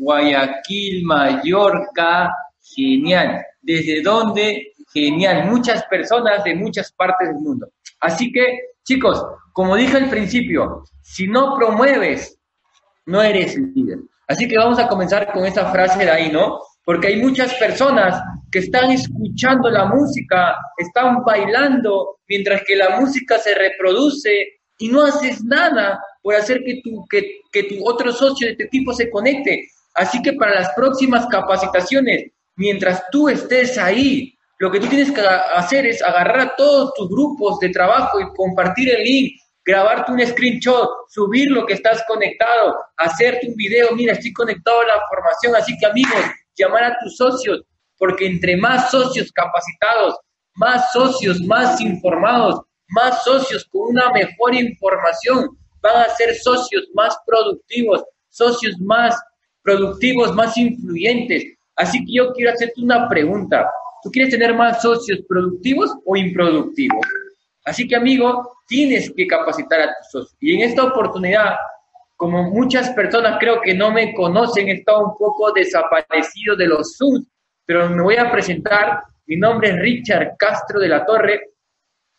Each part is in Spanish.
Guayaquil, Mallorca, genial. ¿Desde dónde? Genial. Muchas personas de muchas partes del mundo. Así que, chicos, como dije al principio, si no promueves, no eres líder. Así que vamos a comenzar con esta frase de ahí, ¿no? Porque hay muchas personas que están escuchando la música, están bailando, mientras que la música se reproduce y no haces nada por hacer que tu, que, que tu otro socio de este tipo se conecte. Así que para las próximas capacitaciones, mientras tú estés ahí, lo que tú tienes que hacer es agarrar a todos tus grupos de trabajo y compartir el link, grabarte un screenshot, subir lo que estás conectado, hacerte un video, mira, estoy conectado a la formación, así que amigos, llamar a tus socios, porque entre más socios capacitados, más socios más informados, más socios con una mejor información, van a ser socios más productivos, socios más productivos, más influyentes. Así que yo quiero hacerte una pregunta. ¿Tú quieres tener más socios productivos o improductivos? Así que, amigo, tienes que capacitar a tus socios. Y en esta oportunidad, como muchas personas creo que no me conocen, he estado un poco desaparecido de los Zooms, pero me voy a presentar. Mi nombre es Richard Castro de la Torre.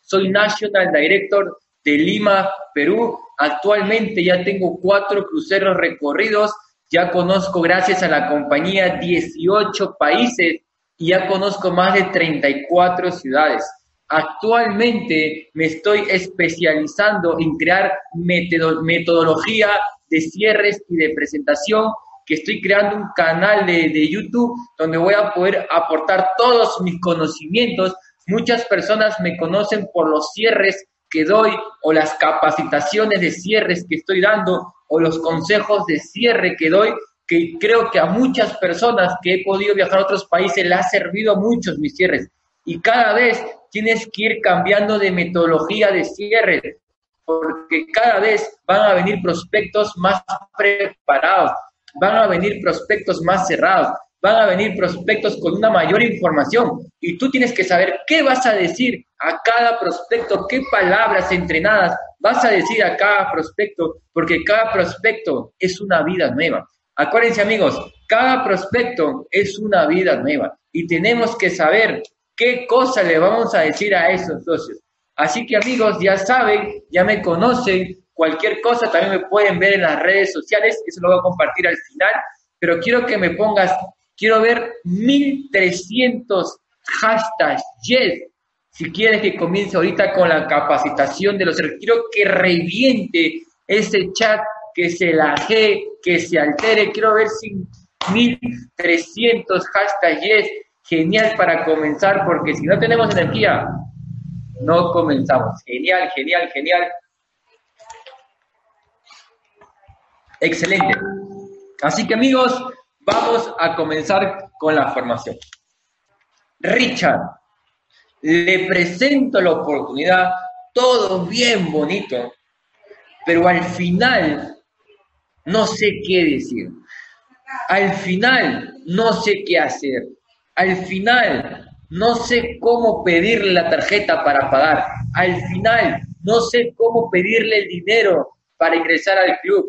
Soy National Director de Lima, Perú. Actualmente ya tengo cuatro cruceros recorridos. Ya conozco, gracias a la compañía, 18 países y ya conozco más de 34 ciudades. Actualmente me estoy especializando en crear metodología de cierres y de presentación, que estoy creando un canal de, de YouTube donde voy a poder aportar todos mis conocimientos. Muchas personas me conocen por los cierres que doy o las capacitaciones de cierres que estoy dando o los consejos de cierre que doy, que creo que a muchas personas que he podido viajar a otros países le ha servido mucho mis cierres. Y cada vez tienes que ir cambiando de metodología de cierre, porque cada vez van a venir prospectos más preparados, van a venir prospectos más cerrados, van a venir prospectos con una mayor información. Y tú tienes que saber qué vas a decir a cada prospecto, qué palabras entrenadas vas a decir a cada prospecto, porque cada prospecto es una vida nueva. Acuérdense amigos, cada prospecto es una vida nueva. Y tenemos que saber qué cosa le vamos a decir a esos socios. Así que amigos, ya saben, ya me conocen, cualquier cosa también me pueden ver en las redes sociales, eso lo voy a compartir al final, pero quiero que me pongas, quiero ver 1300 hashtags, yes, si quieres que comience ahorita con la capacitación de los quiero que reviente ese chat, que se laje, que se altere, quiero ver si 1300 hashtags, yes, genial para comenzar, porque si no tenemos energía, no comenzamos. Genial, genial, genial. Excelente. Así que amigos, vamos a comenzar con la formación. Richard, le presento la oportunidad, todo bien bonito, pero al final no sé qué decir. Al final no sé qué hacer. Al final no sé cómo pedirle la tarjeta para pagar. Al final no sé cómo pedirle el dinero para ingresar al club.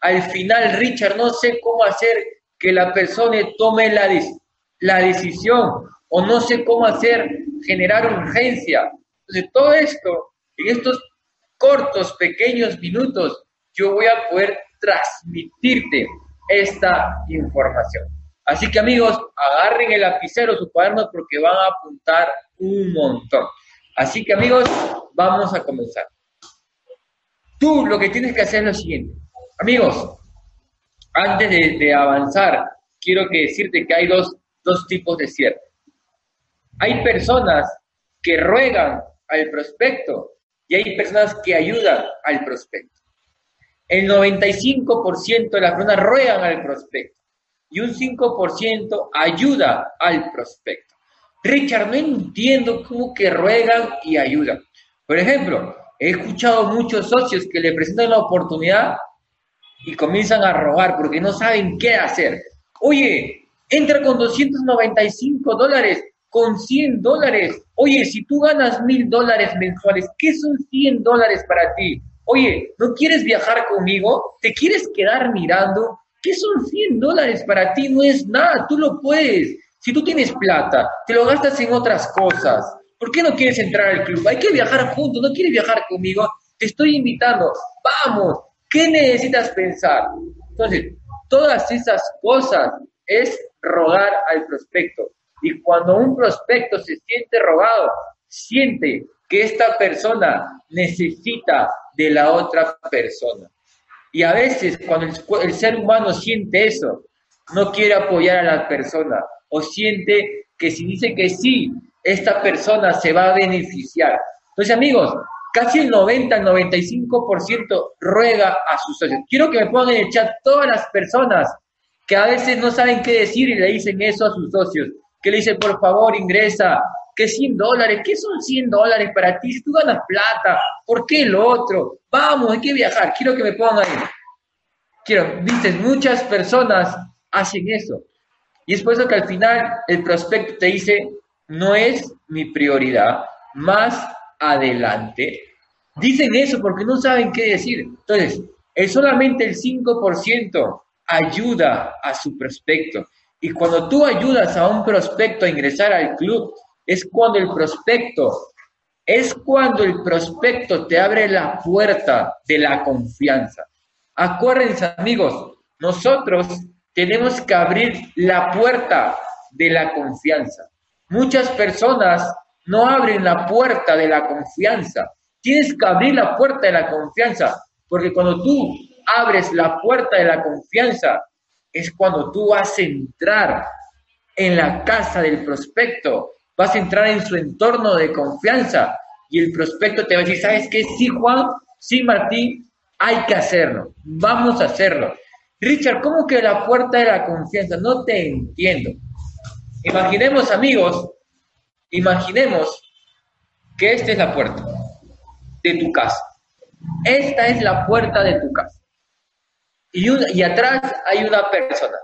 Al final, Richard, no sé cómo hacer que la persona tome la, la decisión o no sé cómo hacer generar urgencia. Entonces, todo esto, en estos cortos, pequeños minutos, yo voy a poder transmitirte esta información. Así que amigos, agarren el lapicero, su cuaderno, porque van a apuntar un montón. Así que amigos, vamos a comenzar. Tú lo que tienes que hacer es lo siguiente. Amigos, antes de, avanzar, quiero que decirte que hay dos, dos tipos de cierre. Hay personas que ruegan al prospecto y hay personas que ayudan al prospecto. El 95% de las personas ruegan al prospecto y un 5% ayuda al prospecto. Richard, no entiendo cómo que ruegan y ayudan. Por ejemplo, he escuchado muchos socios que le presentan la oportunidad y comienzan a robar porque no saben qué hacer. Oye, entra con 295 dólares, con 100 dólares. Oye, si tú ganas mil dólares mensuales, ¿qué son 100 dólares para ti? Oye, ¿no quieres viajar conmigo? ¿Te quieres quedar mirando? ¿qué son 100 dólares para ti? No es nada, tú lo puedes. Si tú tienes plata, te lo gastas en otras cosas. ¿Por qué no quieres entrar al club? Hay que viajar juntos, ¿no quieres viajar conmigo? Te estoy invitando, vamos, ¿qué necesitas pensar? Entonces, todas esas cosas es rogar al prospecto. Y cuando un prospecto se siente rogado, siente que esta persona necesita de la otra persona. Y a veces cuando el, ser humano siente eso, no quiere apoyar a la persona o siente que si dice que sí, esta persona se va a beneficiar. Entonces, amigos, casi el 90, 95% ruega a sus socios. Quiero que me pongan en el chat todas las personas que a veces no saben qué decir y le dicen eso a sus socios, que le dicen, por favor, ingresa, que 100 dólares, ¿qué son 100 dólares para ti? Si tú ganas plata, ¿por qué lo otro? Vamos, hay que viajar, quiero que me pongan ahí. Quiero, viste, muchas personas hacen eso. Y es por eso que al final el prospecto te dice, no es mi prioridad, más adelante. Dicen eso porque no saben qué decir. Entonces, es solamente el 5% ayuda a su prospecto. Y cuando tú ayudas a un prospecto a ingresar al club, es cuando el prospecto, es cuando el prospecto te abre la puerta de la confianza. Acuérdense, amigos, nosotros tenemos que abrir la puerta de la confianza. Muchas personas no abren la puerta de la confianza. Tienes que abrir la puerta de la confianza, porque cuando tú abres la puerta de la confianza, es cuando tú vas a entrar en la casa del prospecto, vas a entrar en su entorno de confianza y el prospecto te va a decir, ¿sabes qué? Sí, Juan, sí, Martín, hay que hacerlo, vamos a hacerlo. Richard, ¿cómo que la puerta de la confianza? No te entiendo. Imaginemos, amigos, Imaginemos que esta es la puerta de tu casa. Esta es la puerta de tu casa. Y, y atrás hay una persona.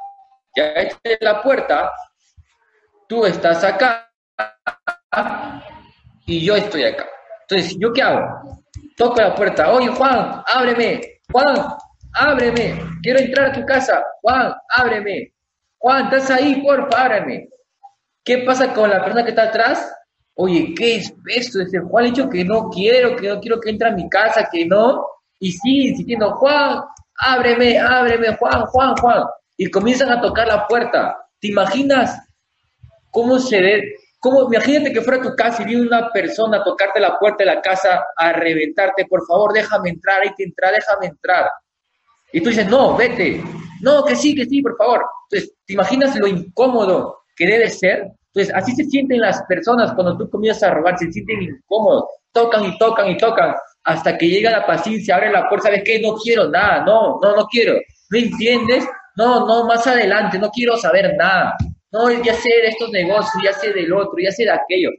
Ya esta es la puerta, tú estás acá y yo estoy acá. Entonces, ¿yo qué hago? Toco la puerta. Oye, Juan, ábreme. Juan, ábreme. Quiero entrar a tu casa. Juan, ábreme. Juan, ¿estás ahí? Porfa, ábreme. ¿Qué pasa con la persona que está atrás? Oye, ¿qué es esto? Dice, Juan ha dicho que no quiero, que no quiero que entre a mi casa, que no. Y sigue insistiendo, Juan, ábreme, ábreme, Juan, Juan, Juan. Y comienzan a tocar la puerta. ¿Te imaginas cómo se ve? Cómo, imagínate que fuera tu casa y viene una persona a tocarte la puerta de la casa a reventarte, por favor, déjame entrar, hay que entrar, déjame entrar. Y tú dices, no, vete. No, que sí, que sí, por favor. Entonces, ¿te imaginas lo incómodo que debe ser. Entonces, así se sienten las personas cuando tú comienzas a robar, se sienten incómodos, tocan y tocan y tocan, hasta que llega la paciencia, abre la puerta, ¿sabes qué? No quiero nada, no, no, no quiero. ¿No entiendes? No, no, más adelante, no quiero saber nada. No, ya sé de estos negocios, ya sé del otro, ya sé de aquello.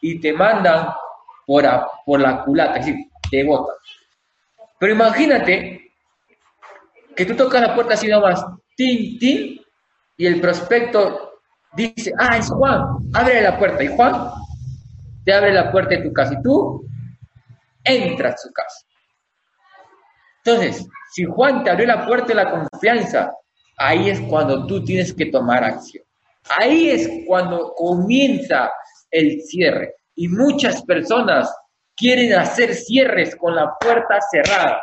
Y te mandan por, por la culata, es decir, te botan. Pero imagínate que tú tocas la puerta así nomás, tin, tin, y el prospecto dice, ah, es Juan, abre la puerta. Y Juan te abre la puerta de tu casa y tú entras a su casa. Entonces, si Juan te abrió la puerta de la confianza, ahí es cuando tú tienes que tomar acción. Ahí es cuando comienza el cierre. Y muchas personas quieren hacer cierres con la puerta cerrada.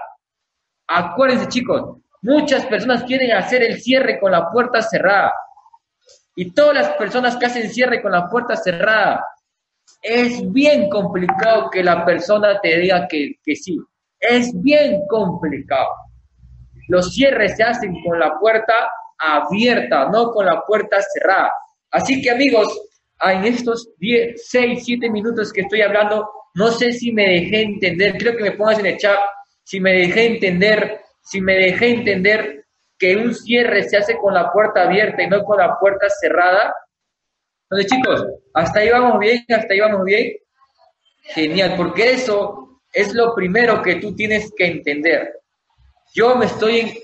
Acuérdense, chicos, muchas personas quieren hacer el cierre con la puerta cerrada. Y todas las personas que hacen cierre con la puerta cerrada, es bien complicado que la persona te diga que, que sí. Es bien complicado. Los cierres se hacen con la puerta abierta, no con la puerta cerrada. Así que amigos, en estos 10, 6, 7 minutos que estoy hablando, no sé si me dejé entender, creo que me pongas en el chat, si me dejé entender, si me dejé entender que un cierre se hace con la puerta abierta y no con la puerta cerrada. Entonces, chicos, hasta ahí vamos bien, hasta ahí vamos bien. Genial, porque eso es lo primero que tú tienes que entender. Yo me estoy,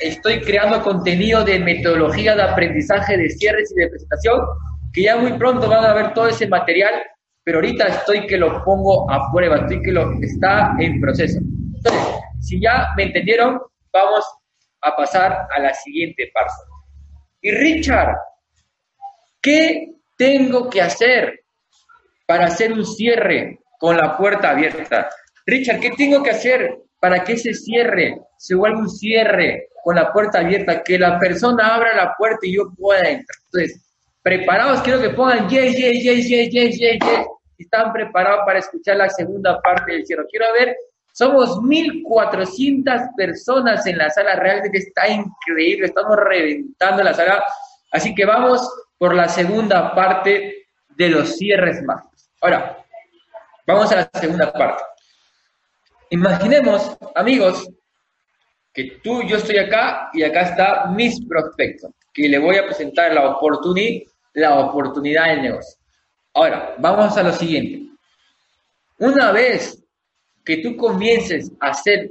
estoy creando contenido de metodología de aprendizaje de cierres y de presentación, que ya muy pronto van a ver todo ese material, pero ahorita estoy que lo pongo a prueba, estoy que lo está en proceso. Entonces, si ya me entendieron, vamos a pasar a la siguiente parte. Y Richard, ¿qué tengo que hacer para hacer un cierre con la puerta abierta? Richard, ¿qué tengo que hacer para que ese cierre se vuelva un cierre con la puerta abierta? Que la persona abra la puerta y yo pueda entrar. Entonces, preparados, quiero que pongan yes, yes, yes, yes, yes, yes, yes. Están preparados para escuchar la segunda parte del cierre. Quiero ver, somos 1.400 personas en la sala, realmente está increíble, estamos reventando la sala. Así que vamos por la segunda parte de los cierres mágicos. Ahora, vamos a la segunda parte. Imaginemos, amigos, que tú, yo estoy acá y acá está mis prospectos, que le voy a presentar la oportunidad, la oportunidad del negocio. Ahora, vamos a lo siguiente. Una vez que tú comiences a hacer,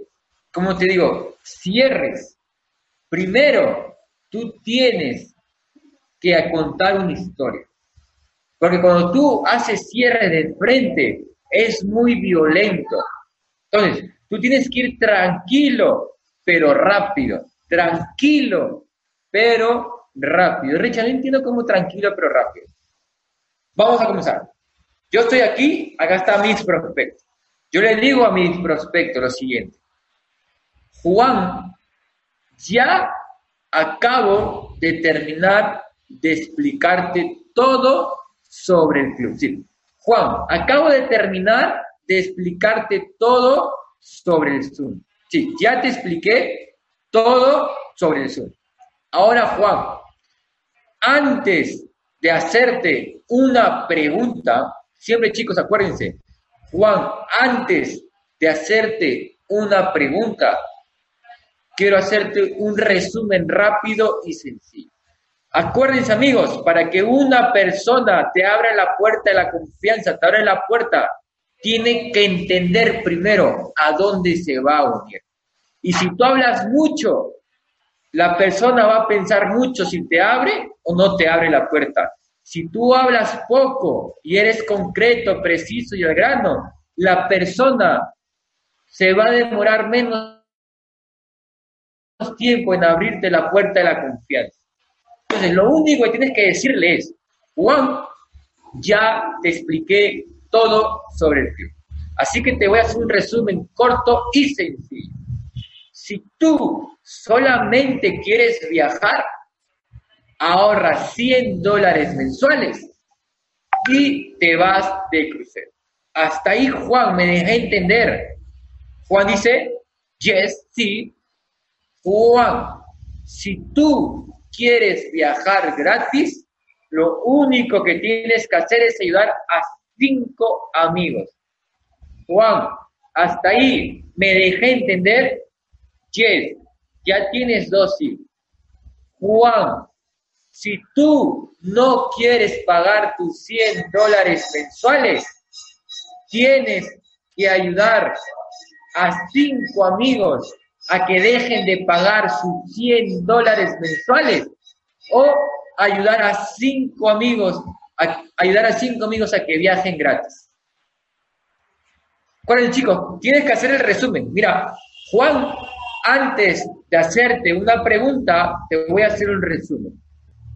como te digo, cierres, primero tú tienes que contar una historia. Porque cuando tú haces cierre de frente, es muy violento. Entonces, tú tienes que ir tranquilo, pero rápido. Tranquilo, pero rápido. Richard, no entiendo cómo tranquilo, pero rápido. Vamos a comenzar. Yo estoy aquí, acá está mis prospectos. Yo le digo a mis prospectos lo siguiente. Juan, ya acabo de terminar de explicarte todo sobre el club. Juan, acabo de terminar de explicarte todo sobre el Zoom. Sí, ya te expliqué todo sobre el Zoom. Ahora, Juan, antes de hacerte una pregunta, siempre chicos, acuérdense, Juan, antes de hacerte una pregunta, quiero hacerte un resumen rápido y sencillo. Acuérdense amigos, para que una persona te abra la puerta de la confianza, te abra la puerta tiene que entender primero a dónde se va a unir. Y si tú hablas mucho, la persona va a pensar mucho si te abre o no te abre la puerta. Si tú hablas poco y eres concreto, preciso y al grano, la persona se va a demorar menos tiempo en abrirte la puerta de la confianza. Entonces, lo único que tienes que decirle es, Juan, ya te expliqué todo sobre el club. Así que te voy a hacer un resumen corto y sencillo. Si tú solamente quieres viajar, ahorra 100 dólares mensuales y te vas de crucero. Hasta ahí Juan me dejé entender. Juan dice, yes, sí. Juan, si tú quieres viajar gratis, lo único que tienes que hacer es ayudar a cinco amigos. Juan, hasta ahí me dejé entender. Yes, ya tienes dos hijos. Juan, si tú no quieres pagar tus 100 dólares mensuales, tienes que ayudar a cinco amigos a que dejen de pagar sus 100 dólares mensuales o ayudar a cinco amigos ayudar a cinco amigos a que viajen gratis. ¿Cuál es, chicos? Tienes que hacer el resumen. Mira, Juan, antes de hacerte una pregunta, te voy a hacer un resumen.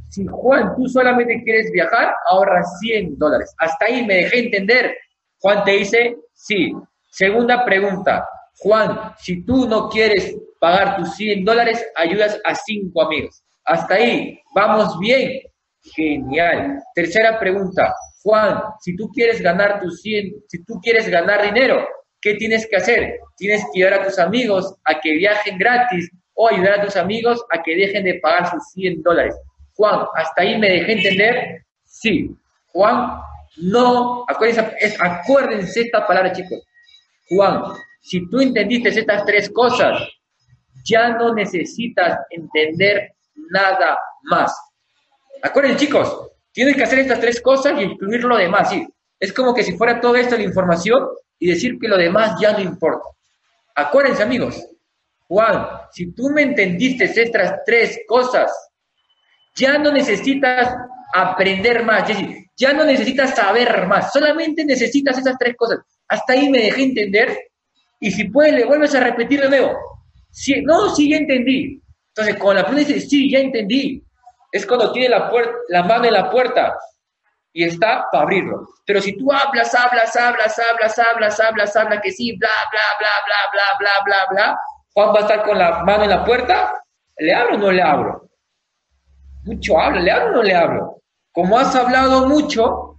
Si Juan, tú solamente quieres viajar, ahorra 100 dólares. Hasta ahí me dejé entender. Juan te dice, sí. Segunda pregunta. Juan, si tú no quieres pagar tus 100 dólares, ayudas a cinco amigos. Hasta ahí, vamos bien. Genial. Tercera pregunta. Juan, si tú quieres ganar tus 100, si tú quieres ganar dinero, ¿qué tienes que hacer? Tienes que ayudar a tus amigos a que viajen gratis o ayudar a tus amigos a que dejen de pagar sus 100 dólares. Juan, ¿hasta ahí me dejé entender? Sí. Juan, no, acuérdense, acuérdense esta palabra, chicos. Juan, si tú entendiste estas tres cosas, ya no necesitas entender nada más. Acuérdense, chicos, tienen que hacer estas tres cosas y incluir lo demás. ¿sí? Es como que si fuera todo esto la información y decir que lo demás ya no importa. Acuérdense, amigos. Juan, si tú me entendiste estas tres cosas, ya no necesitas aprender más, ya no necesitas saber más, solamente necesitas esas tres cosas. Hasta ahí me dejé entender y si puedes le vuelves a repetir de nuevo. Si, no, sí, ya entendí. Entonces, cuando la persona dice, sí, ya entendí, es cuando tiene la, la mano en la puerta y está para abrirlo. Pero si tú hablas, hablas, hablas, hablas, hablas, hablas, hablas, que sí, bla, bla, bla, bla, bla, bla, bla, bla, Juan va a estar con la mano en la puerta, ¿le abro o no le abro? Mucho habla, ¿le abro o no le abro? Como has hablado mucho,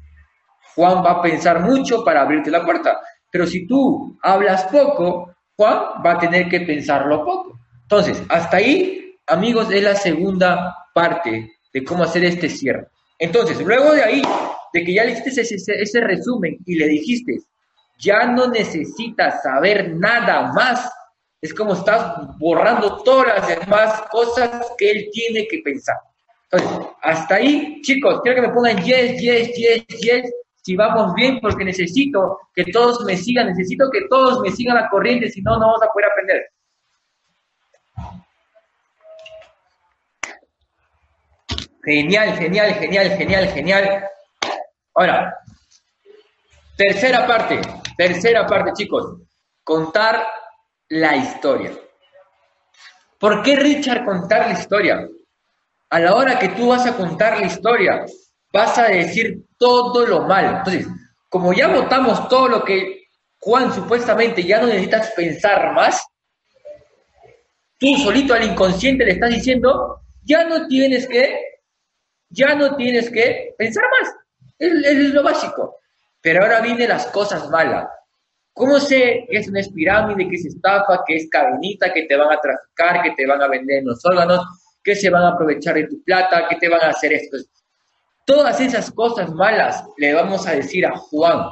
Juan va a pensar mucho para abrirte la puerta. Pero si tú hablas poco, Juan va a tener que pensarlo poco. Entonces, hasta ahí, amigos, es la segunda parte de cómo hacer este cierre. Entonces, luego de ahí, de que ya le hiciste ese, resumen y le dijiste, ya no necesitas saber nada más, es como estás borrando todas las demás cosas que él tiene que pensar. Entonces, hasta ahí, chicos, quiero que me pongan yes, yes, yes, yes, si vamos bien, porque necesito que todos me sigan, necesito que todos me sigan la corriente, si no, no vamos a poder aprender. Genial, genial, genial, genial, genial. Ahora, tercera parte, tercera parte, chicos, contar la historia. ¿Por qué Richard contar la historia? A la hora que tú vas a contar la historia, vas a decir todo lo malo. Entonces, como ya votamos todo lo que Juan supuestamente ya no necesitas pensar más, tú solito al inconsciente le estás diciendo, ya no tienes que, ya no tienes que pensar más. Es, es lo básico. Pero ahora vienen las cosas malas. ¿Cómo sé que es una pirámide, que es estafa, que es cadenita, que te van a traficar, que te van a vender los órganos, que se van a aprovechar de tu plata, que te van a hacer esto? Todas esas cosas malas le vamos a decir a Juan,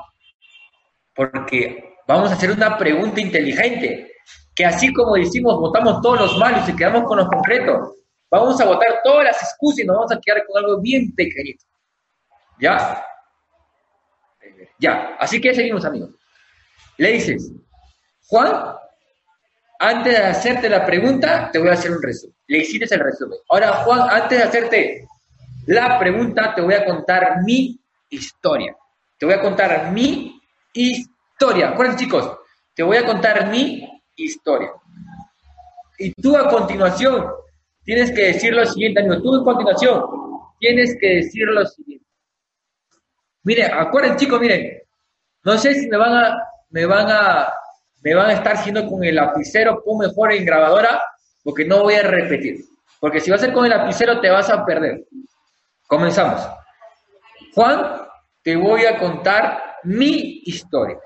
porque vamos a hacer una pregunta inteligente, que así como decimos, votamos todos los malos y quedamos con los concretos, vamos a votar todas las excusas y nos vamos a quedar con algo bien pequeñito. ¿Ya? Ya, así que seguimos amigos. Le dices, Juan, antes de hacerte la pregunta, te voy a hacer un resumen. Le hiciste el resumen. Ahora, Juan, antes de hacerte la pregunta, te voy a contar mi historia. Te voy a contar mi historia. Acuérdense, chicos, te voy a contar mi historia. Y tú a continuación tienes que decir lo siguiente, amigo. Tú a continuación tienes que decir lo siguiente. Mire, acuérdense, chicos, miren. No sé si me van a, me van a, me van a estar haciendo con el lapicero, pon mejor en grabadora, porque no voy a repetir. Porque si vas a ser con el lapicero te vas a perder. Comenzamos. Juan, te voy a contar mi historia.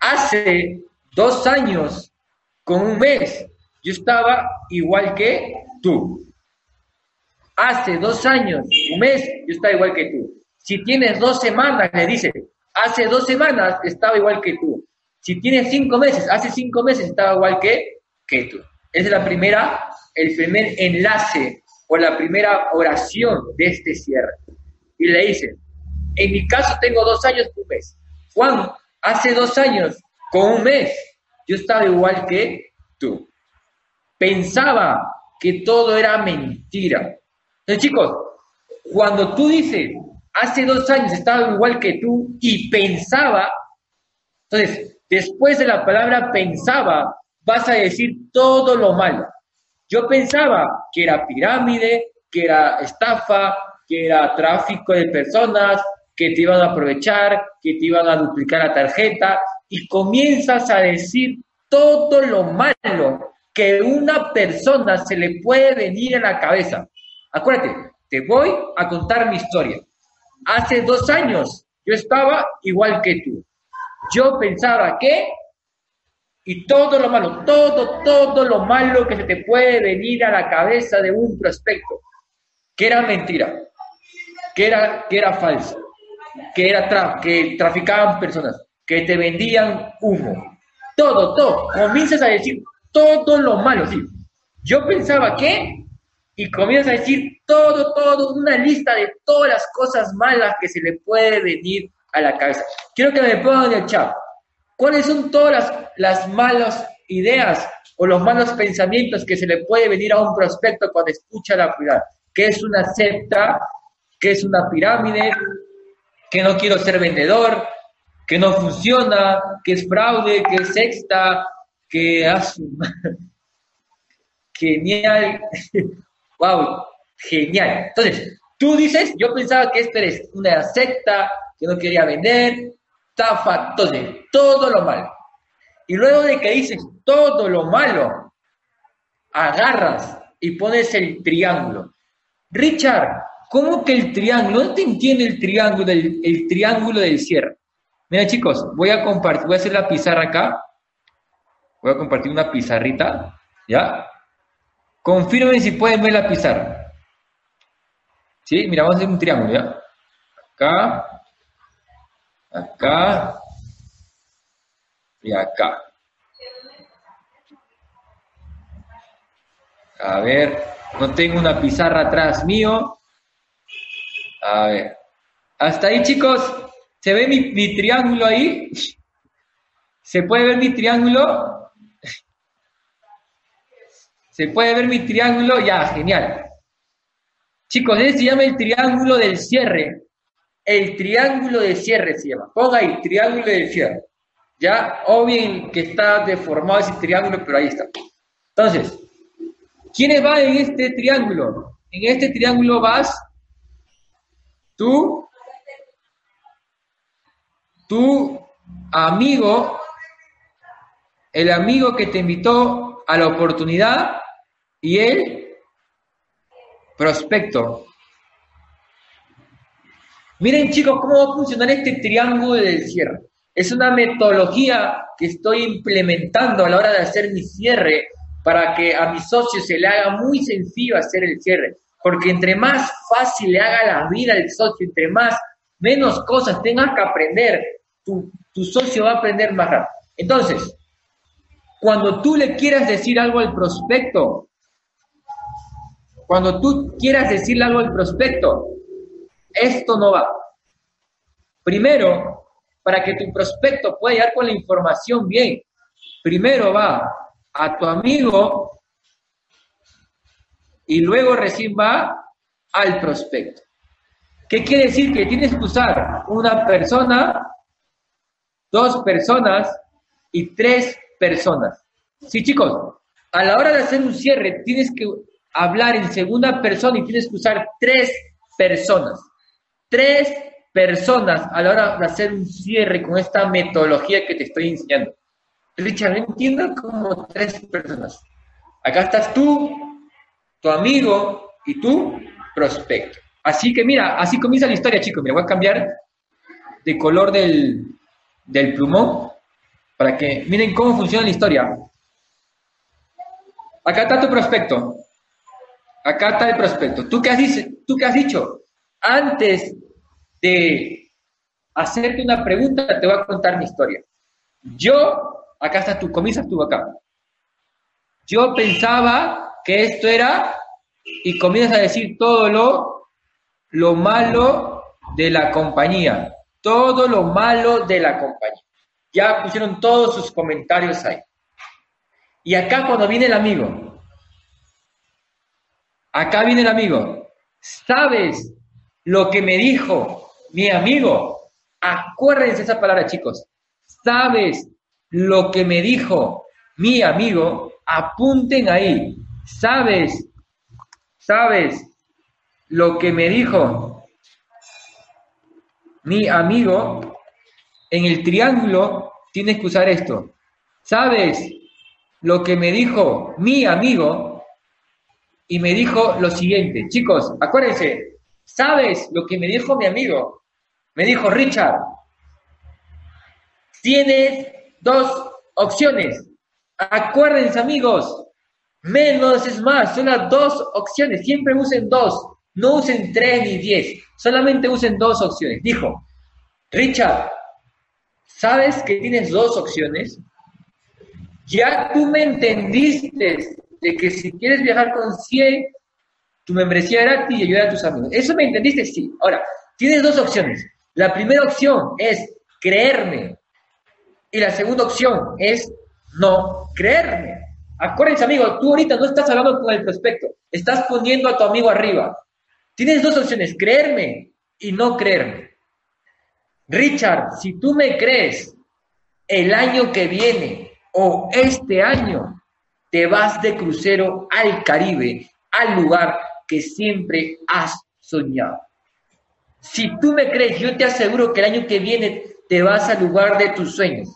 Hace dos años, con un mes, yo estaba igual que tú. Hace dos años, un mes, yo estaba igual que tú. Si tienes dos semanas, le dice, hace dos semanas estaba igual que tú. Si tienes cinco meses, hace cinco meses estaba igual que, tú. Es la primera, el primer enlace o la primera oración de este cierre. Y le dice, en mi caso tengo dos años, un mes. Juan, hace dos años, con un mes, yo estaba igual que tú. Pensaba que todo era mentira. Entonces, chicos, cuando tú dices, hace dos años estaba igual que tú y pensaba, entonces, después de la palabra pensaba, vas a decir todo lo malo. Yo pensaba que era pirámide, que era estafa, que era tráfico de personas, que te iban a aprovechar, que te iban a duplicar la tarjeta y comienzas a decir todo lo malo que una persona se le puede venir a la cabeza. Acuérdate, te voy a contar mi historia. Hace dos años yo estaba igual que tú. Yo pensaba que y todo lo malo, todo, todo lo malo que se te puede venir a la cabeza de un prospecto, que era mentira, que era, que era falso, que, era que traficaban personas, que te vendían humo. Todo, todo. Comienzas a decir todo lo malo, sí. Yo pensaba que, y comienzas a decir todo, todo, una lista de todas las cosas malas que se le puede venir a la cabeza. Quiero que me pongan en el chat. ¿Cuáles son todas las, malas ideas o los malos pensamientos que se le puede venir a un prospecto cuando escucha la pirámide? Que es una secta, que es una pirámide, que no quiero ser vendedor, que no funciona, que es fraude, que es sexta, que hace... genial. wow, genial. Entonces, tú dices, yo pensaba que esto era una secta, que no quería vender, tafa, entonces, todo lo malo. Y luego de que dices todo lo malo, agarras y pones el triángulo. Richard, ¿cómo que el triángulo? ¿No te entiende el triángulo del, el triángulo del cierre? Mira chicos, voy a compartir, voy a hacer la pizarra acá. Voy a compartir una pizarrita, ¿ya? Confirmen si pueden ver la pizarra. ¿Sí? Mira, vamos a hacer un triángulo, ¿ya? Acá, acá y acá. A ver, no tengo una pizarra atrás mío. A ver. Hasta ahí, chicos. ¿Se ve mi, triángulo ahí? ¿Se puede ver mi triángulo? ¿Se puede ver mi triángulo? Ya, genial. Chicos, ese se llama el triángulo del cierre. El triángulo de cierre se llama. Ponga ahí, triángulo del cierre. Ya, o bien que está deformado ese triángulo, pero ahí está. Entonces, ¿quiénes van en este triángulo? En este triángulo vas tú, tu amigo, el amigo que te invitó a la oportunidad y el prospecto. Miren chicos cómo va a funcionar este triángulo del cierre. Es una metodología que estoy implementando a la hora de hacer mi cierre para que a mi socio se le haga muy sencillo hacer el cierre. Porque entre más fácil le haga la vida al socio, entre más, menos cosas tengas que aprender, tu, tu socio va a aprender más rápido. Entonces, cuando tú le quieras decir algo al prospecto, cuando tú quieras decirle algo al prospecto, esto no va. Primero, para que tu prospecto pueda llegar con la información bien, primero va a tu amigo y luego recién va al prospecto. ¿Qué quiere decir? Que tienes que usar una persona, dos personas y tres personas. Sí, chicos, a la hora de hacer un cierre tienes que hablar en segunda persona y tienes que usar tres personas. Tres personas a la hora de hacer un cierre con esta metodología que te estoy enseñando. Richard, no entiendo como tres personas. Acá estás tú, tu amigo y tu prospecto. Así que mira, así comienza la historia, chicos. Me voy a cambiar de color del, del plumón para que miren cómo funciona la historia. Acá está tu prospecto. Acá está el prospecto. ¿Tú qué has, ¿Tú qué has dicho? Antes de hacerte una pregunta, te voy a contar mi historia. Yo, acá estás tú, comienzas tú acá. Yo pensaba que esto era, y comienzas a decir todo lo, lo malo de la compañía, todo lo malo de la compañía. Ya pusieron todos sus comentarios ahí. Y acá cuando viene el amigo, acá viene el amigo, ¿sabes lo que me dijo mi amigo, acuérdense esa palabra, chicos. ¿Sabes lo que me dijo mi amigo? Apunten ahí. ¿Sabes? ¿Sabes lo que me dijo mi amigo? En el triángulo tienes que usar esto. ¿Sabes lo que me dijo mi amigo? Y me dijo lo siguiente. Chicos, acuérdense, ¿Sabes lo que me dijo mi amigo? Me dijo, Richard, tienes dos opciones. Acuérdense, amigos, menos es más, son las dos opciones. Siempre usen dos, no usen tres ni diez, solamente usen dos opciones. Dijo, Richard, ¿sabes que tienes dos opciones? Ya tú me entendiste de que si quieres viajar con 100 tu membresía gratis y ayudar a tus amigos. ¿Eso me entendiste? Sí. Ahora, tienes dos opciones. La primera opción es creerme y la segunda opción es no creerme. Acuérdense, amigo, tú ahorita no estás hablando con el prospecto, estás poniendo a tu amigo arriba. Tienes dos opciones, creerme y no creerme. Richard, si tú me crees el año que viene o este año, te vas de crucero al Caribe, al lugar que siempre has soñado. Si tú me crees, yo te aseguro que el año que viene te vas al lugar de tus sueños.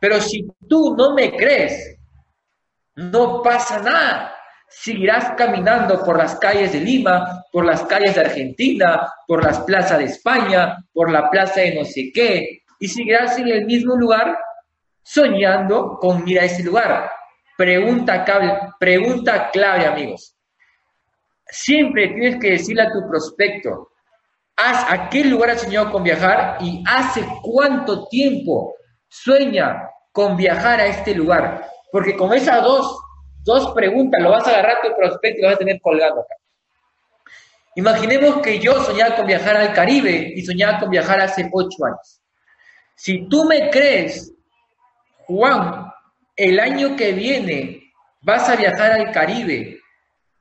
Pero si tú no me crees, no pasa nada. Seguirás caminando por las calles de Lima, por las calles de Argentina, por las plazas de España, por la plaza de no sé qué, y seguirás en el mismo lugar soñando con ir a ese lugar. Pregunta clave, pregunta clave, amigos. Siempre tienes que decirle a tu prospecto, ¿a qué lugar has soñado con viajar y hace cuánto tiempo sueña con viajar a este lugar? Porque con esas dos, dos preguntas lo vas a agarrar a tu prospecto y lo vas a tener colgado acá. Imaginemos que yo soñaba con viajar al Caribe y soñaba con viajar hace ocho años. Si tú me crees, Juan, el año que viene vas a viajar al Caribe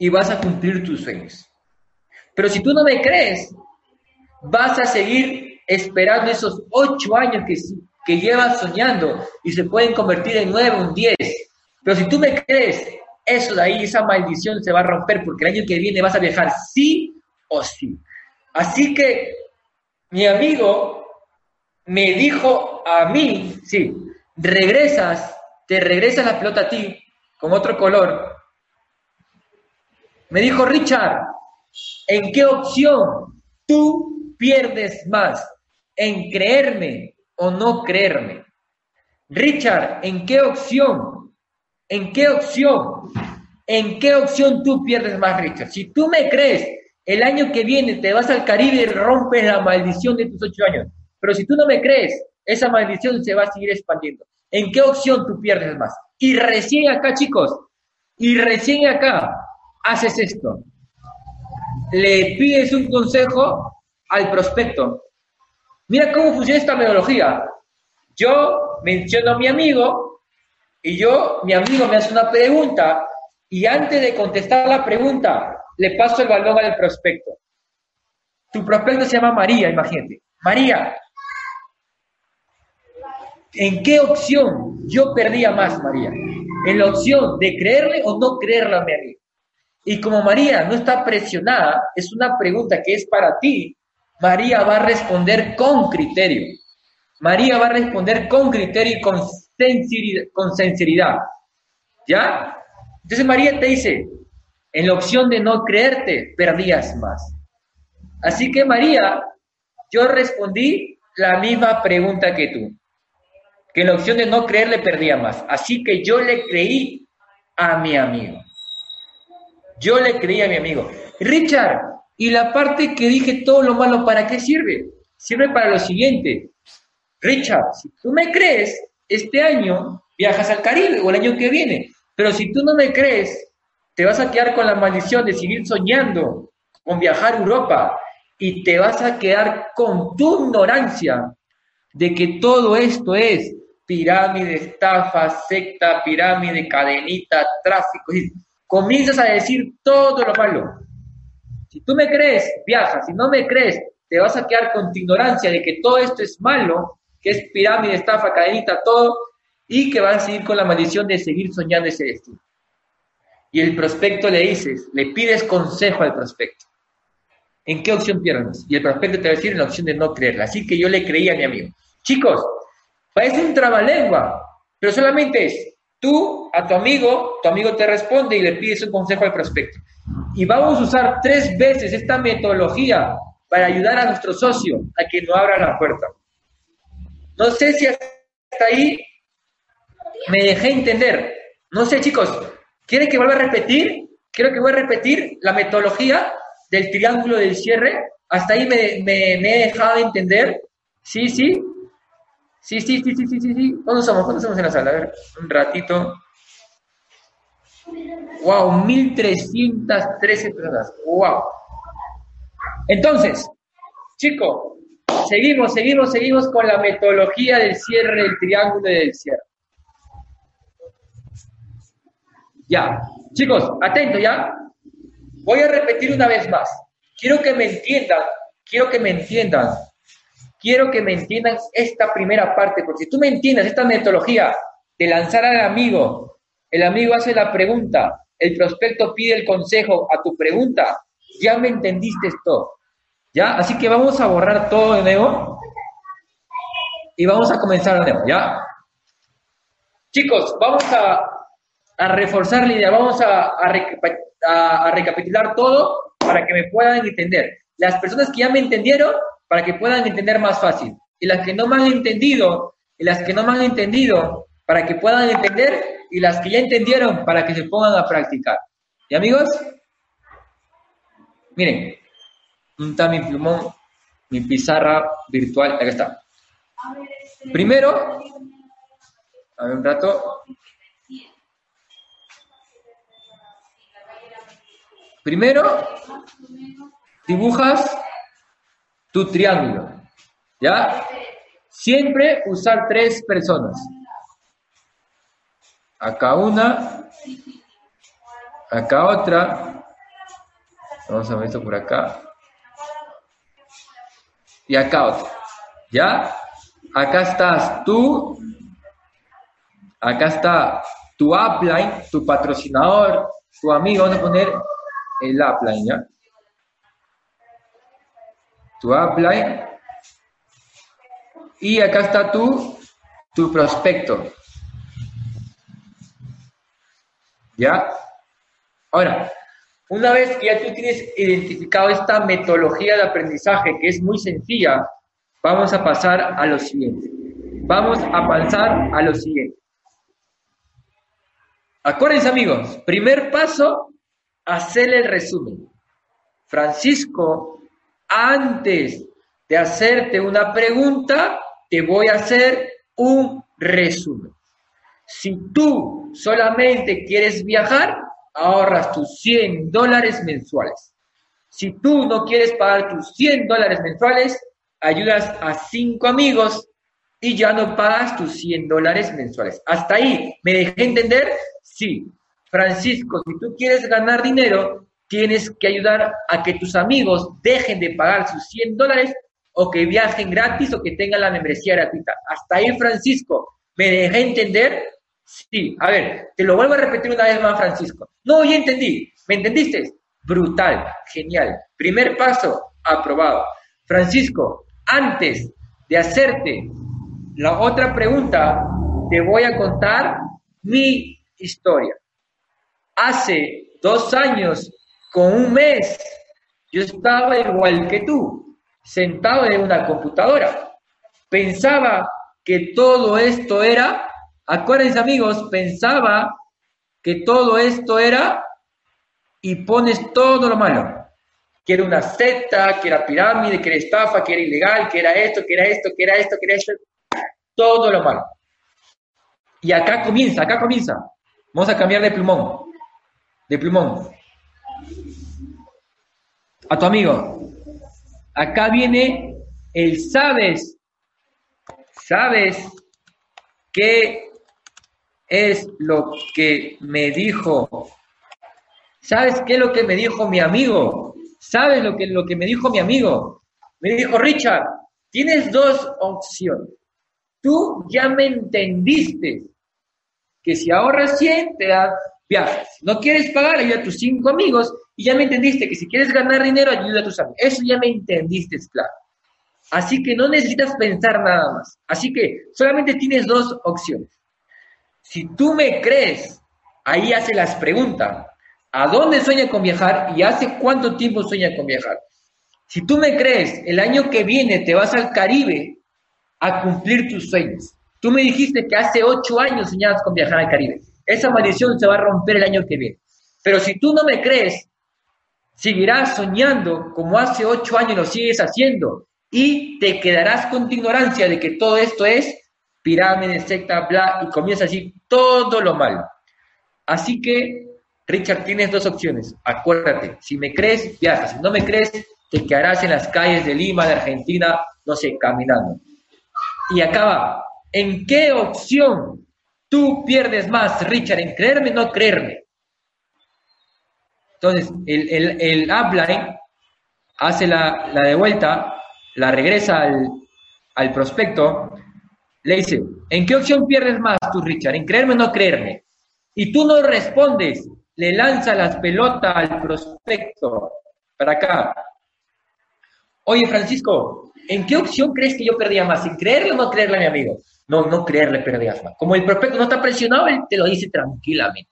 y vas a cumplir tus sueños. Pero si tú no me crees, vas a seguir esperando esos ocho años que, que llevas soñando y se pueden convertir en nueve en diez. Pero si tú me crees, eso de ahí, esa maldición se va a romper porque el año que viene vas a viajar sí o sí. Así que mi amigo me dijo a mí, sí, regresas, te regresa la pelota a ti con otro color. Me dijo Richard, ¿en qué opción tú pierdes más? ¿En creerme o no creerme? Richard, ¿en qué opción? ¿En qué opción? ¿En qué opción tú pierdes más, Richard? Si tú me crees, el año que viene te vas al Caribe y rompes la maldición de tus ocho años. Pero si tú no me crees, esa maldición se va a seguir expandiendo. ¿En qué opción tú pierdes más? Y recién acá, chicos, y recién acá haces esto. Le pides un consejo al prospecto. Mira cómo funciona esta metodología. Yo menciono a mi amigo y yo, mi amigo me hace una pregunta y antes de contestar la pregunta, le paso el balón al prospecto. Tu prospecto se llama María, imagínate. María, ¿En qué opción yo perdía más, María? ¿En la opción de creerle o no creerle a María? Y como María no está presionada, es una pregunta que es para ti, María va a responder con criterio. María va a responder con criterio y con sinceridad. ¿Ya? Entonces María te dice, en la opción de no creerte, perdías más. Así que María, yo respondí la misma pregunta que tú que en la opción de no creer le perdía más. Así que yo le creí a mi amigo. Yo le creí a mi amigo. Richard, y la parte que dije todo lo malo, ¿para qué sirve? Sirve para lo siguiente. Richard, si tú me crees, este año viajas al Caribe o el año que viene. Pero si tú no me crees, te vas a quedar con la maldición de seguir soñando con viajar a Europa y te vas a quedar con tu ignorancia de que todo esto es pirámide, estafa, secta, pirámide, cadenita, tráfico. Comienzas a decir todo lo malo. Si tú me crees, viaja. Si no me crees, te vas a quedar con tu ignorancia de que todo esto es malo, que es pirámide, estafa, cadenita, todo, y que vas a seguir con la maldición de seguir soñando ese destino. Y el prospecto le dices, le pides consejo al prospecto. ¿En qué opción pierdes? Y el prospecto te va a decir en la opción de no creerla. Así que yo le creí a mi amigo. Chicos, Parece un trabalengua, pero solamente es tú a tu amigo, tu amigo te responde y le pides un consejo al prospecto. Y vamos a usar tres veces esta metodología para ayudar a nuestro socio a que no abra la puerta. No sé si hasta ahí me dejé entender. No sé, chicos, ¿quieren que vuelva a repetir? Quiero que vuelva a repetir la metodología del triángulo del cierre. Hasta ahí me, me, he dejado entender. Sí, sí. Sí, sí, sí, sí, sí, sí. ¿Cuántos somos? ¿Cuántos somos en la sala? A ver, un ratito. Wow, 1313 personas. Wow. Entonces, chicos, seguimos, seguimos, seguimos con la metodología del cierre del triángulo del cierre. Ya, chicos, atentos ya. Voy a repetir una vez más. Quiero que me entiendan, quiero que me entiendan quiero que me entiendan esta primera parte, porque si tú me entiendes esta metodología de lanzar al amigo el amigo hace la pregunta, el prospecto pide el consejo a tu pregunta, ya me entendiste esto. ¿Ya? Así que vamos a borrar todo de nuevo y vamos a comenzar de nuevo, ¿ya? Chicos, vamos a, reforzar la idea, vamos a, a, recapitular todo para que me puedan entender. Las personas que ya me entendieron, para que puedan entender más fácil. Y las que no me han entendido, y las que no me han entendido, para que puedan entender, y las que ya entendieron, para que se pongan a practicar. ¿Y amigos? Miren, está mi plumón, mi pizarra virtual, acá está. Primero, a ver un rato. Primero, dibujas tu triángulo. ¿Ya? Siempre usar tres personas. Acá una, acá otra. Vamos a ver esto por acá. Y acá otra. ¿Ya? Acá estás tú. Acá está tu upline, tu patrocinador, tu amigo. Vamos a poner el upline, ¿ya? Tu upline. Y acá está tu, tu prospecto. ¿Ya? Ahora, una vez que ya tú tienes identificado esta metodología de aprendizaje, que es muy sencilla, vamos a pasar a lo siguiente. Vamos a pasar a lo siguiente. Acuérdense amigos, primer paso, hacer el resumen. Francisco, antes de hacerte una pregunta, te voy a hacer un resumen. Si tú solamente quieres viajar, ahorras tus 100 dólares mensuales. Si tú no quieres pagar tus 100 dólares mensuales, ayudas a cinco amigos y ya no pagas tus 100 dólares mensuales. Hasta ahí, ¿me dejé entender? Sí. Francisco, si tú quieres ganar dinero, tienes que ayudar a que tus amigos dejen de pagar sus 100 dólares o que viajen gratis o que tengan la membresía gratuita. Hasta ahí, Francisco, ¿me dejé entender? Sí. A ver, te lo vuelvo a repetir una vez más, Francisco. No, ya entendí. ¿Me entendiste? Brutal, genial. Primer paso, aprobado. Francisco, antes de hacerte la otra pregunta, te voy a contar mi historia. Hace dos años, con un mes, yo estaba igual que tú, sentado en una computadora. Pensaba que todo esto era, acuérdense amigos, pensaba que todo esto era y pones todo lo malo. Que era una secta, que era pirámide, que era estafa, que era ilegal, que era esto, que era esto, que era esto, que era esto. Todo lo malo. Y acá comienza, acá comienza. Vamos a cambiar de plumón. De plumón. A tu amigo. Acá viene el sabes. ¿Sabes qué es lo que me dijo? ¿Sabes qué es lo que me dijo mi amigo? ¿Sabes lo que, lo que me dijo mi amigo? Me dijo, Richard, tienes dos opciones. Tú ya me entendiste que si ahorras 100, te das viajes. No quieres pagar, ayuda a tus cinco amigos y ya me entendiste que si quieres ganar dinero, ayuda a tus amigos. Eso ya me entendiste, claro. Así que no necesitas pensar nada más. Así que solamente tienes dos opciones. Si tú me crees, ahí hace las preguntas. ¿A dónde sueña con viajar y hace cuánto tiempo sueña con viajar? Si tú me crees, el año que viene te vas al Caribe a cumplir tus sueños. Tú me dijiste que hace ocho años soñabas con viajar al Caribe. Esa maldición se va a romper el año que viene. Pero si tú no me crees, seguirás soñando como hace ocho años lo sigues haciendo y te quedarás con tu ignorancia de que todo esto es pirámide, secta, bla, y comienza así todo lo malo. Así que, Richard, tienes dos opciones. Acuérdate, si me crees, viajas. Si no me crees, te quedarás en las calles de Lima, de Argentina, no sé, caminando. Y acaba. ¿En qué opción tú pierdes más, Richard? ¿En creerme o no creerme? Entonces, el, el, el upline hace la, la de vuelta, la regresa al, al prospecto, le dice, ¿en qué opción pierdes más tú, Richard? ¿En creerme o no creerme? y tú no respondes, le lanza las pelotas al prospecto para acá. Oye, Francisco, ¿en qué opción crees que yo perdía más? ¿En creerle o no creerle a mi amigo? No, no creerle perdías más. Como el prospecto no está presionado, él te lo dice tranquilamente.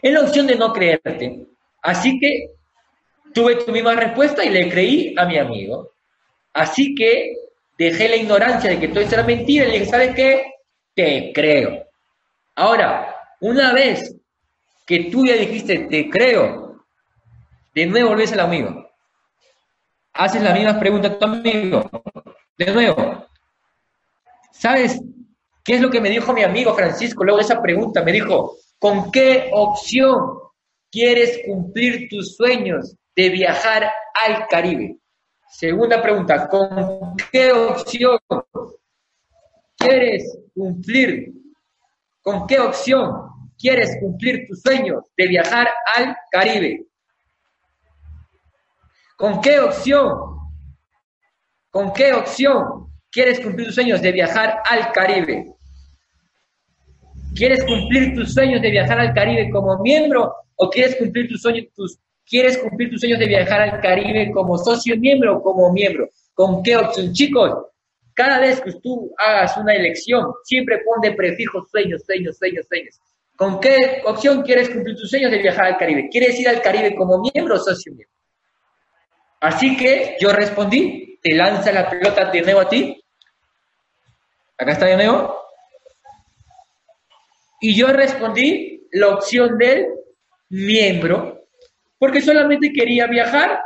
Es la opción de no creerte. Así que tuve tu misma respuesta y le creí a mi amigo. Así que dejé la ignorancia de que todo esto era mentira y le dije, ¿sabes qué? Te creo. Ahora, una vez que tú ya dijiste, te creo, de nuevo volvés al amigo. Haces las mismas preguntas a tu amigo. De nuevo. ¿Sabes qué es lo que me dijo mi amigo Francisco? Luego de esa pregunta me dijo, ¿con qué opción quieres cumplir tus sueños de viajar al Caribe? Segunda pregunta, ¿con qué opción quieres cumplir? ¿Con qué opción quieres cumplir tus sueños de viajar al Caribe? ¿Con qué opción? ¿Con qué opción quieres cumplir tus sueños de viajar al Caribe? ¿Quieres cumplir tus sueños de viajar al Caribe como miembro o quieres cumplir tus sueños, tus ¿Quieres cumplir tus sueños de viajar al Caribe como socio miembro o como miembro? ¿Con qué opción? Chicos, cada vez que tú hagas una elección, siempre pon de prefijo sueños, sueños, sueños, sueños. ¿Con qué opción quieres cumplir tus sueños de viajar al Caribe? ¿Quieres ir al Caribe como miembro o socio miembro? Así que yo respondí, te lanza la pelota de nuevo a ti. Acá está de nuevo. Y yo respondí la opción del miembro porque solamente quería viajar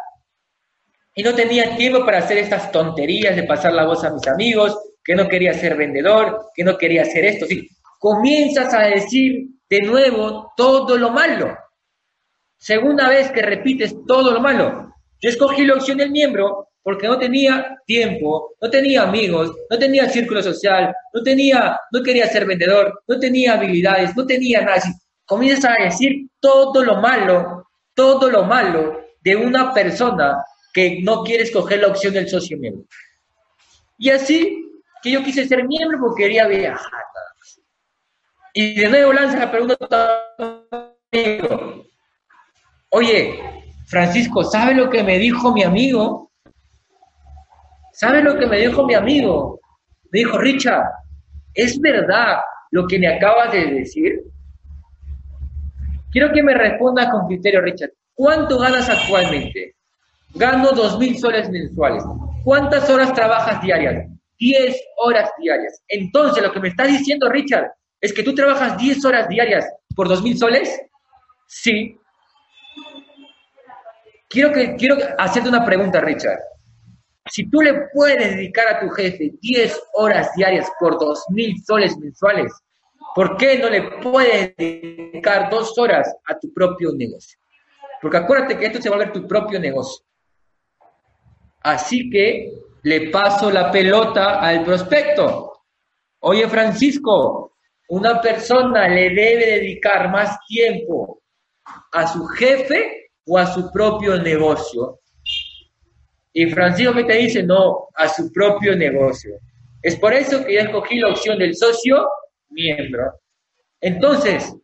y no tenía tiempo para hacer estas tonterías de pasar la voz a mis amigos, que no quería ser vendedor, que no quería hacer esto. Sí, comienzas a decir de nuevo todo lo malo. Segunda vez que repites todo lo malo. Yo escogí la opción del miembro porque no tenía tiempo, no tenía amigos, no tenía círculo social, no tenía, no quería ser vendedor, no tenía habilidades, no tenía nada. Comienzas a decir todo lo malo todo lo malo de una persona que no quiere escoger la opción del socio miembro. Y así que yo quise ser miembro porque quería viajar. Y de nuevo lanza la pregunta Oye, Francisco, ¿sabe lo que me dijo mi amigo? ¿Sabe lo que me dijo mi amigo? Me dijo, Richard, ¿es verdad lo que me acabas de decir? Quiero que me responda con criterio, Richard. ¿Cuánto ganas actualmente? Gano dos mil soles mensuales. ¿Cuántas horas trabajas diarias? Diez horas diarias. Entonces, lo que me está diciendo, Richard, es que tú trabajas diez horas diarias por dos mil soles. Sí. Quiero, que, quiero hacerte una pregunta, Richard. Si tú le puedes dedicar a tu jefe 10 horas diarias por dos mil soles mensuales, ¿Por qué no le puedes dedicar dos horas a tu propio negocio? Porque acuérdate que esto se va a ver tu propio negocio. Así que le paso la pelota al prospecto. Oye, Francisco, una persona le debe dedicar más tiempo a su jefe o a su propio negocio. Y Francisco que te dice, no, a su propio negocio. Es por eso que yo escogí la opción del socio miembro. Entonces,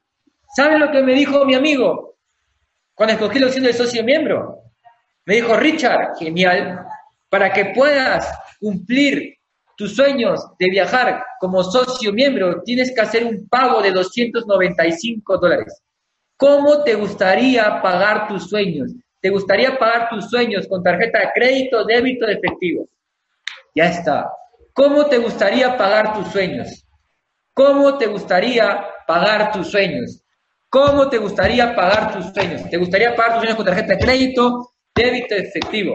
¿saben lo que me dijo mi amigo cuando escogí la opción del socio miembro? Me dijo, Richard, genial, para que puedas cumplir tus sueños de viajar como socio miembro, tienes que hacer un pago de 295 dólares. ¿Cómo te gustaría pagar tus sueños? ¿Te gustaría pagar tus sueños con tarjeta de crédito, débito, efectivo? Ya está. ¿Cómo te gustaría pagar tus sueños? ¿Cómo te gustaría pagar tus sueños? ¿Cómo te gustaría pagar tus sueños? ¿Te gustaría pagar tus sueños con tarjeta de crédito, débito, efectivo?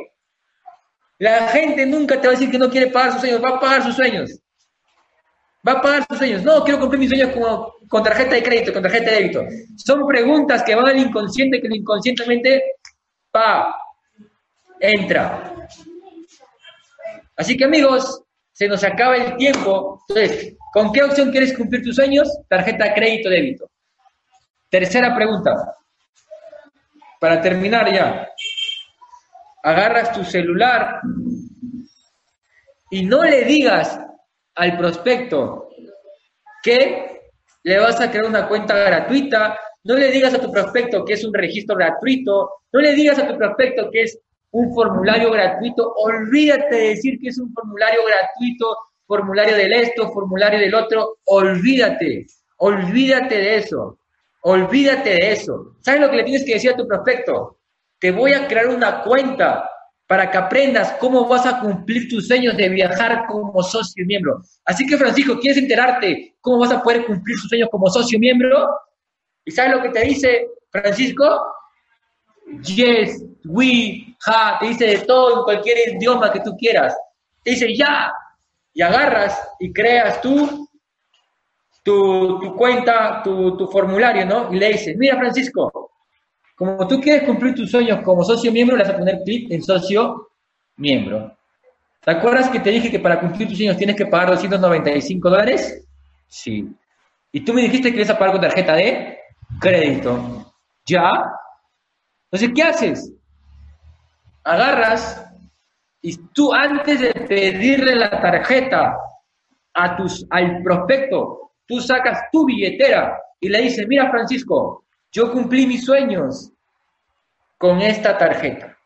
La gente nunca te va a decir que no quiere pagar sus sueños, va a pagar sus sueños. Va a pagar sus sueños. No, quiero cumplir mis sueños con, tarjeta de crédito, con tarjeta de débito. Son preguntas que van al inconsciente, que inconscientemente, pa, entra. Así que amigos, se nos acaba el tiempo. Entonces, ¿con qué opción quieres cumplir tus sueños? Tarjeta crédito débito. Tercera pregunta. Para terminar ya. Agarras tu celular y no le digas al prospecto que le vas a crear una cuenta gratuita no le digas a tu prospecto que es un registro gratuito, no le digas a tu prospecto que es un formulario gratuito, olvídate de decir que es un formulario gratuito, formulario del esto, formulario del otro, olvídate, olvídate de eso, olvídate de eso. ¿Sabes lo que le tienes que decir a tu prospecto? Te voy a crear una cuenta para que aprendas cómo vas a cumplir tus sueños de viajar como socio miembro. Así que, Francisco, ¿quieres enterarte cómo vas a poder cumplir tus sueños como socio miembro? ¿Y sabes lo que te dice Francisco? Yes, we, ha, te dice de todo en cualquier idioma que tú quieras. Te dice ya, y agarras y creas tú tu, cuenta, tu, tu, formulario, ¿no? Y le dices, mira Francisco, como tú quieres cumplir tus sueños como socio miembro, le vas a poner clic en socio miembro. ¿Te acuerdas que te dije que para cumplir tus sueños tienes que pagar 295 dólares? Sí. Y tú me dijiste que ibas a pagar con tarjeta de crédito. ¿Ya? Entonces, ¿qué haces? Agarras y tú antes de pedirle la tarjeta a tus, al prospecto, tú sacas tu billetera y le dices, mira Francisco, yo cumplí mis sueños con esta tarjeta.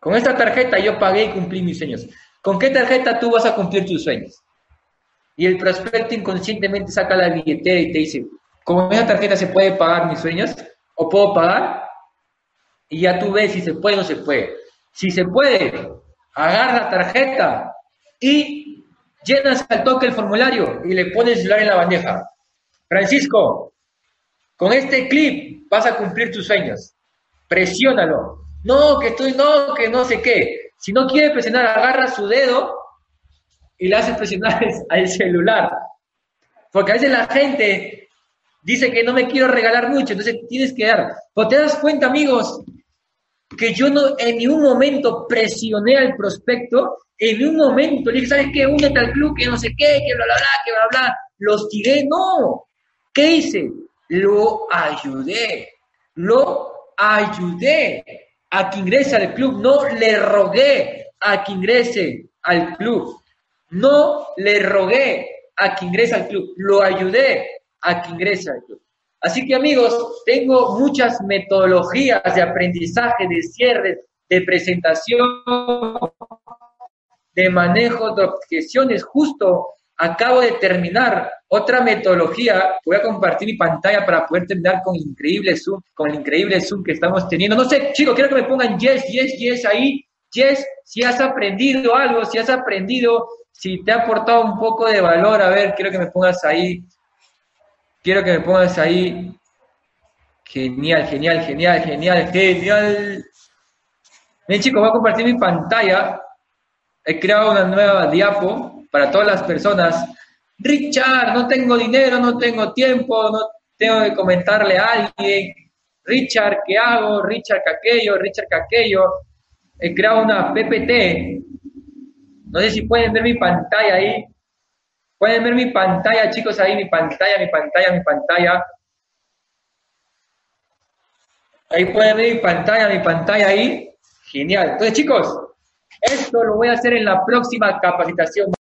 Con esta tarjeta yo pagué y cumplí mis sueños. ¿Con qué tarjeta tú vas a cumplir tus sueños? Y el prospecto inconscientemente saca la billetera y te dice, ¿con esa tarjeta se puede pagar mis sueños? ¿O puedo pagar? Y ya tú ves si se puede o no se puede. Si se puede, agarra la tarjeta y llenas al toque el formulario y le pones el celular en la bandeja. Francisco, con este clip vas a cumplir tus sueños. Presiónalo. No, que estoy, no, que no sé qué. Si no quiere presionar, agarra su dedo y le hace presionar al celular. Porque a veces la gente dice que no me quiero regalar mucho, entonces tienes que dar. Pero te das cuenta, amigos, que yo no en ningún momento presioné al prospecto, en ningún momento le dije, ¿sabes qué? Únete al club, que no sé qué, que bla, bla, bla, que bla, bla. Lo hostigué, no. ¿Qué hice? Lo ayudé. Lo ayudé a que ingrese al club. No le rogué a que ingrese al club. No le rogué a que ingrese al club. Lo ayudé a que ingrese al club. Así que amigos, tengo muchas metodologías de aprendizaje, de cierre, de presentación, de manejo de objeciones. Justo acabo de terminar otra metodología. Voy a compartir mi pantalla para poder terminar con el increíble Zoom, con Zoom que estamos teniendo. No sé, chicos, quiero que me pongan yes, yes, yes ahí. Yes, si has aprendido algo, si has aprendido, si te ha aportado un poco de valor, a ver, quiero que me pongas ahí quiero que me pongas ahí. Genial, genial, genial, genial, genial. Bien chicos, voy a compartir mi pantalla. He creado una nueva diapo para todas las personas. Richard, no tengo dinero, no tengo tiempo, no tengo que comentarle a alguien. Richard, ¿qué hago? Richard, ¿qué aquello? Richard, ¿qué aquello? He creado una PPT. No sé si pueden ver mi pantalla ahí. Pueden ver mi pantalla, chicos, ahí, mi pantalla, mi pantalla, mi pantalla. Ahí pueden ver mi pantalla, mi pantalla ahí. Genial. Entonces, chicos, esto lo voy a hacer en la próxima capacitación.